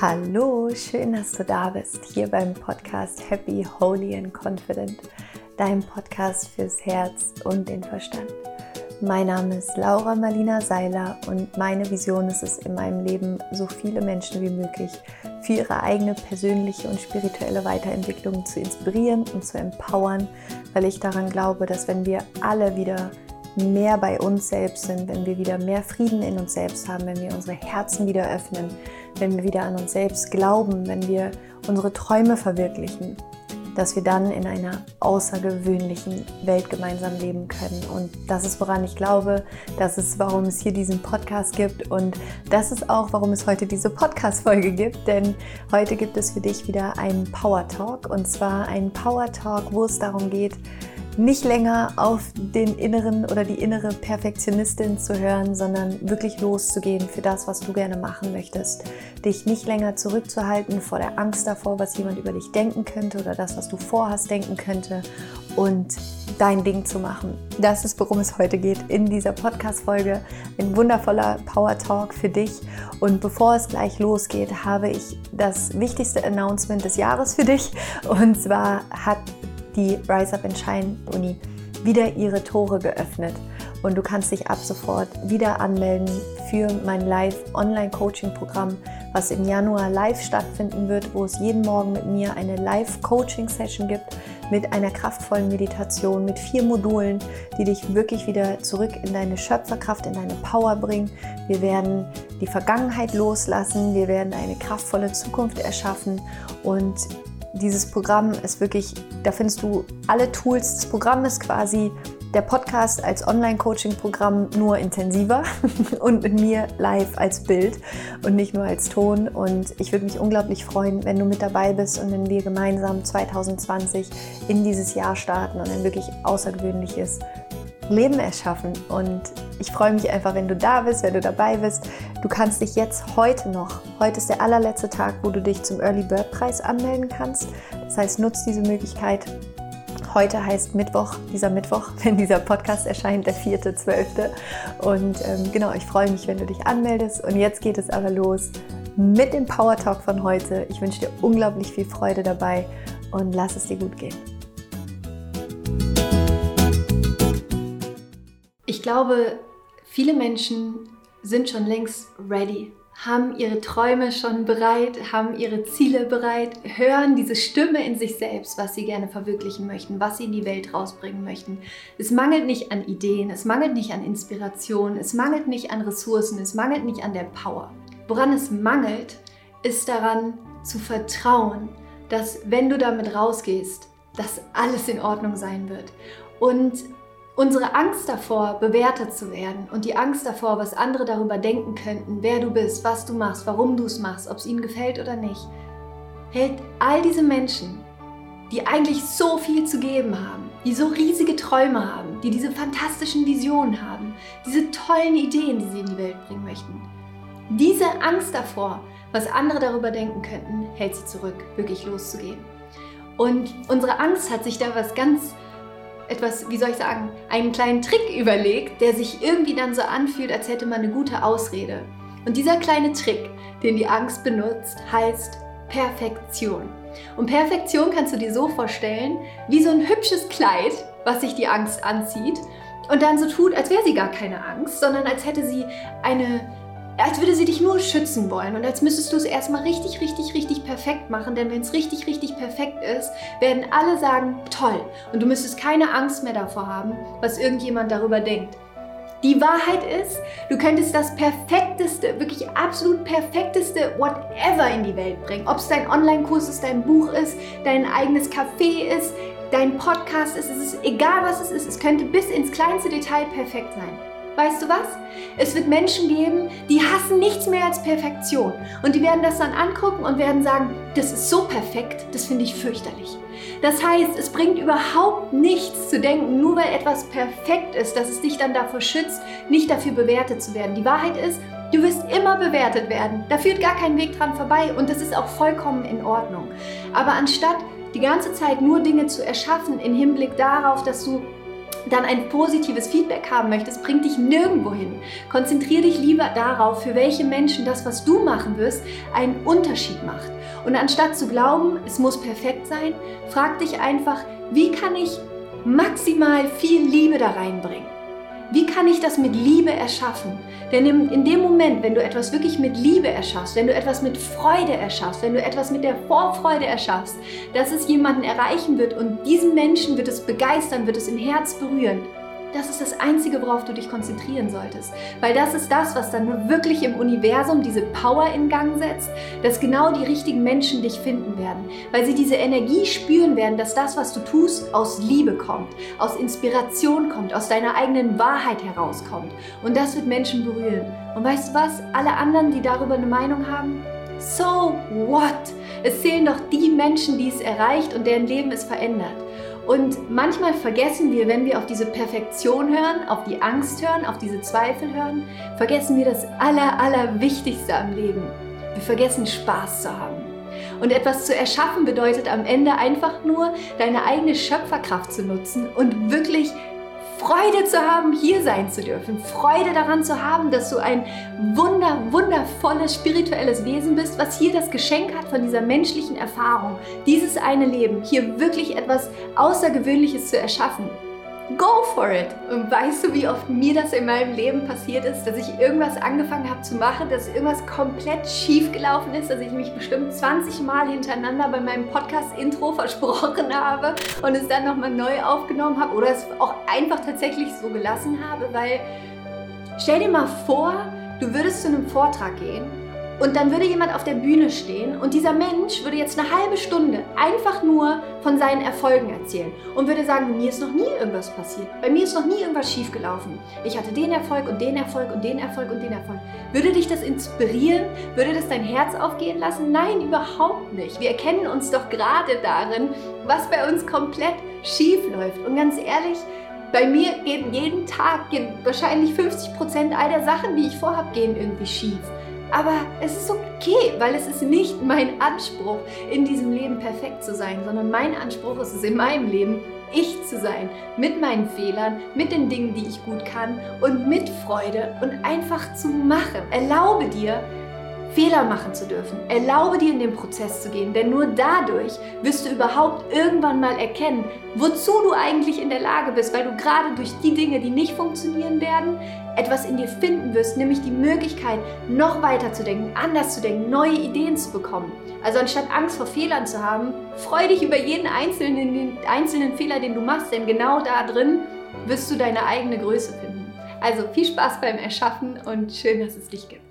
Hallo, schön, dass du da bist, hier beim Podcast Happy, Holy and Confident, deinem Podcast fürs Herz und den Verstand. Mein Name ist Laura Marlina Seiler und meine Vision ist es, in meinem Leben so viele Menschen wie möglich für ihre eigene persönliche und spirituelle Weiterentwicklung zu inspirieren und zu empowern, weil ich daran glaube, dass wenn wir alle wieder mehr bei uns selbst sind, wenn wir wieder mehr Frieden in uns selbst haben, wenn wir unsere Herzen wieder öffnen, wenn wir wieder an uns selbst glauben, wenn wir unsere Träume verwirklichen, dass wir dann in einer außergewöhnlichen Welt gemeinsam leben können. Und das ist, woran ich glaube, das ist, warum es hier diesen Podcast gibt. Und das ist auch, warum es heute diese Podcast-Folge gibt, denn heute gibt es für dich wieder einen Power Talk. Und zwar einen Power Talk, wo es darum geht, nicht länger auf den inneren oder die innere Perfektionistin zu hören, sondern wirklich loszugehen für das, was du gerne machen möchtest. Dich nicht länger zurückzuhalten vor der Angst davor, was jemand über dich denken könnte oder das, was du vorhast, denken könnte und dein Ding zu machen. Das ist, worum es heute geht in dieser Podcast-Folge. Ein wundervoller Power Talk für dich. Und bevor es gleich losgeht, habe ich das wichtigste Announcement des Jahres für dich. Und zwar hat die Rise Up and Shine Uni wieder ihre Tore geöffnet. Und du kannst dich ab sofort wieder anmelden für mein Live-Online-Coaching-Programm, was im Januar live stattfinden wird, wo es jeden Morgen mit mir eine Live-Coaching-Session gibt mit einer kraftvollen Meditation, mit vier Modulen, die dich wirklich wieder zurück in deine Schöpferkraft, in deine Power bringen. Wir werden die Vergangenheit loslassen, wir werden eine kraftvolle Zukunft erschaffen. Und dieses Programm ist wirklich, da findest du alle Tools. Das Programm ist quasi der Podcast als Online-Coaching-Programm nur intensiver und mit mir live als Bild und nicht nur als Ton. Und ich würde mich unglaublich freuen, wenn du mit dabei bist und wenn wir gemeinsam 2020 in dieses Jahr starten und ein wirklich außergewöhnliches Leben erschaffen. Und ich freue mich einfach, wenn du da bist, wenn du dabei bist. Du kannst dich jetzt heute noch, heute ist der allerletzte Tag, wo du dich zum Early Bird Preis anmelden kannst. Das heißt, nutz diese Möglichkeit. Heute heißt Mittwoch, dieser Mittwoch, wenn dieser Podcast erscheint, der 4.12. Und ähm, genau, ich freue mich, wenn du dich anmeldest. Und jetzt geht es aber los mit dem Power Talk von heute. Ich wünsche dir unglaublich viel Freude dabei und lass es dir gut gehen. Glaube, viele Menschen sind schon längst ready, haben ihre Träume schon bereit, haben ihre Ziele bereit, hören diese Stimme in sich selbst, was sie gerne verwirklichen möchten, was sie in die Welt rausbringen möchten. Es mangelt nicht an Ideen, es mangelt nicht an Inspiration, es mangelt nicht an Ressourcen, es mangelt nicht an der Power. Woran es mangelt, ist daran zu vertrauen, dass wenn du damit rausgehst, dass alles in Ordnung sein wird. Und Unsere Angst davor, bewertet zu werden und die Angst davor, was andere darüber denken könnten, wer du bist, was du machst, warum du es machst, ob es ihnen gefällt oder nicht, hält all diese Menschen, die eigentlich so viel zu geben haben, die so riesige Träume haben, die diese fantastischen Visionen haben, diese tollen Ideen, die sie in die Welt bringen möchten. Diese Angst davor, was andere darüber denken könnten, hält sie zurück, wirklich loszugehen. Und unsere Angst hat sich da was ganz etwas, wie soll ich sagen, einen kleinen Trick überlegt, der sich irgendwie dann so anfühlt, als hätte man eine gute Ausrede. Und dieser kleine Trick, den die Angst benutzt, heißt Perfektion. Und Perfektion kannst du dir so vorstellen, wie so ein hübsches Kleid, was sich die Angst anzieht und dann so tut, als wäre sie gar keine Angst, sondern als hätte sie eine als würde sie dich nur schützen wollen und als müsstest du es erstmal richtig, richtig, richtig perfekt machen, denn wenn es richtig, richtig perfekt ist, werden alle sagen, toll und du müsstest keine Angst mehr davor haben, was irgendjemand darüber denkt. Die Wahrheit ist, du könntest das perfekteste, wirklich absolut perfekteste whatever in die Welt bringen. Ob es dein Online-Kurs ist, dein Buch ist, dein eigenes Café ist, dein Podcast ist, es ist egal was es ist, es könnte bis ins kleinste Detail perfekt sein. Weißt du was? Es wird Menschen geben, die hassen nichts mehr als Perfektion. Und die werden das dann angucken und werden sagen, das ist so perfekt, das finde ich fürchterlich. Das heißt, es bringt überhaupt nichts zu denken, nur weil etwas perfekt ist, dass es dich dann davor schützt, nicht dafür bewertet zu werden. Die Wahrheit ist, du wirst immer bewertet werden. Da führt gar kein Weg dran vorbei und das ist auch vollkommen in Ordnung. Aber anstatt die ganze Zeit nur Dinge zu erschaffen im Hinblick darauf, dass du dann ein positives Feedback haben möchtest, bringt dich nirgendwo hin. Konzentriere dich lieber darauf, für welche Menschen das, was du machen wirst, einen Unterschied macht. Und anstatt zu glauben, es muss perfekt sein, frag dich einfach, wie kann ich maximal viel Liebe da reinbringen? Wie kann ich das mit Liebe erschaffen? Denn in, dem Moment, wenn du etwas wirklich mit Liebe erschaffst, wenn du etwas mit Freude erschaffst, wenn du etwas mit der Vorfreude erschaffst, dass es jemanden erreichen wird und diesen Menschen wird es begeistern, wird es im Herz berühren, das ist das Einzige, worauf du dich konzentrieren solltest. Weil das ist das, was dann wirklich im Universum diese Power in Gang setzt, dass genau die richtigen Menschen dich finden werden. Weil sie diese Energie spüren werden, dass das, was du tust, aus Liebe kommt, aus Inspiration kommt, aus deiner eigenen Wahrheit herauskommt. Und das wird Menschen berühren. Und weißt du was? Alle anderen, die darüber eine Meinung haben, so what? Es zählen doch die Menschen, die es erreicht und deren Leben es verändert. Und manchmal vergessen wir, wenn wir auf diese Perfektion hören, auf die Angst hören, auf diese Zweifel hören, vergessen wir das Aller, Allerwichtigste am Leben. Wir vergessen Spaß zu haben. Und etwas zu erschaffen bedeutet am Ende einfach nur, deine eigene Schöpferkraft zu nutzen und wirklich Freude zu haben, hier sein zu dürfen. Freude daran zu haben, dass du ein wunder, wundervolles spirituelles Wesen bist, was hier das Geschenk hat von dieser menschlichen Erfahrung, dieses eine Leben, hier wirklich etwas Außergewöhnliches zu erschaffen. Go for it! Und weißt du, wie oft mir das in meinem Leben passiert ist, dass ich irgendwas angefangen habe zu machen, dass irgendwas komplett schief gelaufen ist, dass ich mich bestimmt 20 Mal hintereinander bei meinem Podcast-Intro versprochen habe und es dann nochmal neu aufgenommen habe oder es auch einfach tatsächlich so gelassen habe, weil stell dir mal vor, du würdest zu einem Vortrag gehen und dann würde jemand auf der Bühne stehen und dieser Mensch würde jetzt eine halbe Stunde einfach nur von seinen Erfolgen erzählen und würde sagen, mir ist noch nie irgendwas passiert. Bei mir ist noch nie irgendwas schiefgelaufen. Ich hatte den Erfolg und den Erfolg und den Erfolg und den Erfolg. Würde dich das inspirieren? Würde das dein Herz aufgehen lassen? Nein, überhaupt nicht. Wir erkennen uns doch gerade darin, was bei uns komplett schief läuft. Und ganz ehrlich, bei mir gehen jeden Tag gehen wahrscheinlich 50 Prozent all der Sachen, die ich vorhabe, gehen irgendwie schief. Aber es ist okay, weil es ist nicht mein Anspruch, in diesem Leben perfekt zu sein, sondern mein Anspruch ist es in meinem Leben, ich zu sein, mit meinen Fehlern, mit den Dingen, die ich gut kann und mit Freude und einfach zu machen. Erlaube dir, Fehler machen zu dürfen. Erlaube dir in den Prozess zu gehen, denn nur dadurch wirst du überhaupt irgendwann mal erkennen, wozu du eigentlich in der Lage bist, weil du gerade durch die Dinge, die nicht funktionieren werden, etwas in dir finden wirst, nämlich die Möglichkeit, noch weiter zu denken, anders zu denken, neue Ideen zu bekommen. Also anstatt Angst vor Fehlern zu haben, freu dich über jeden einzelnen, den einzelnen Fehler, den du machst, denn genau da drin wirst du deine eigene Größe finden. Also viel Spaß beim Erschaffen und schön, dass es dich gibt.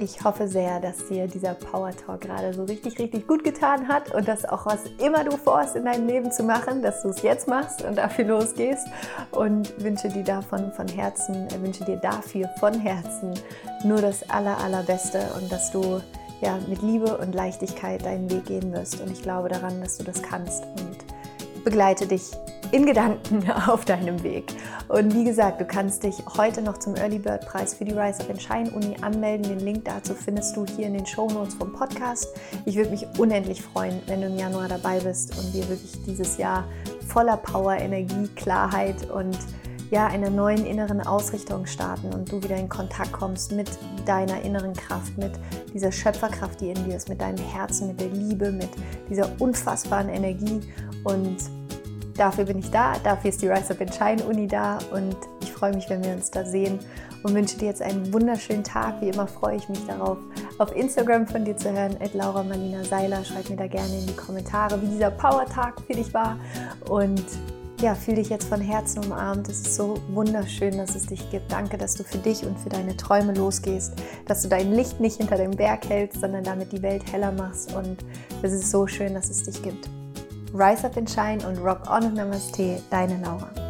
Ich hoffe sehr, dass dir dieser Power Talk gerade so richtig, richtig gut getan hat und dass auch was immer du vorhast in deinem Leben zu machen, dass du es jetzt machst und dafür losgehst. Und wünsche dir davon von Herzen, äh, wünsche dir dafür von Herzen nur das aller, allerbeste und dass du ja mit Liebe und Leichtigkeit deinen Weg gehen wirst. Und ich glaube daran, dass du das kannst und begleite dich in Gedanken auf deinem Weg. Und wie gesagt, du kannst dich heute noch zum Early Bird Preis für die Rise of Shine Uni anmelden. Den Link dazu findest du hier in den Show Notes vom Podcast. Ich würde mich unendlich freuen, wenn du im Januar dabei bist und wir wirklich dieses Jahr voller Power, Energie, Klarheit und ja, einer neuen inneren Ausrichtung starten und du wieder in Kontakt kommst mit deiner inneren Kraft, mit dieser Schöpferkraft, die in dir ist, mit deinem Herzen, mit der Liebe, mit dieser unfassbaren Energie und Dafür bin ich da, dafür ist die Rise Up in Shine Uni da und ich freue mich, wenn wir uns da sehen und wünsche dir jetzt einen wunderschönen Tag. Wie immer freue ich mich darauf, auf Instagram von dir zu hören, at Laura Marlina Seiler. Schreib mir da gerne in die Kommentare, wie dieser Power-Tag für dich war und ja, fühl dich jetzt von Herzen umarmt. Es ist so wunderschön, dass es dich gibt. Danke, dass du für dich und für deine Träume losgehst, dass du dein Licht nicht hinter dem Berg hältst, sondern damit die Welt heller machst. Und es ist so schön, dass es dich gibt. Rise Up and Shine und Rock On und Namaste, deine Laura.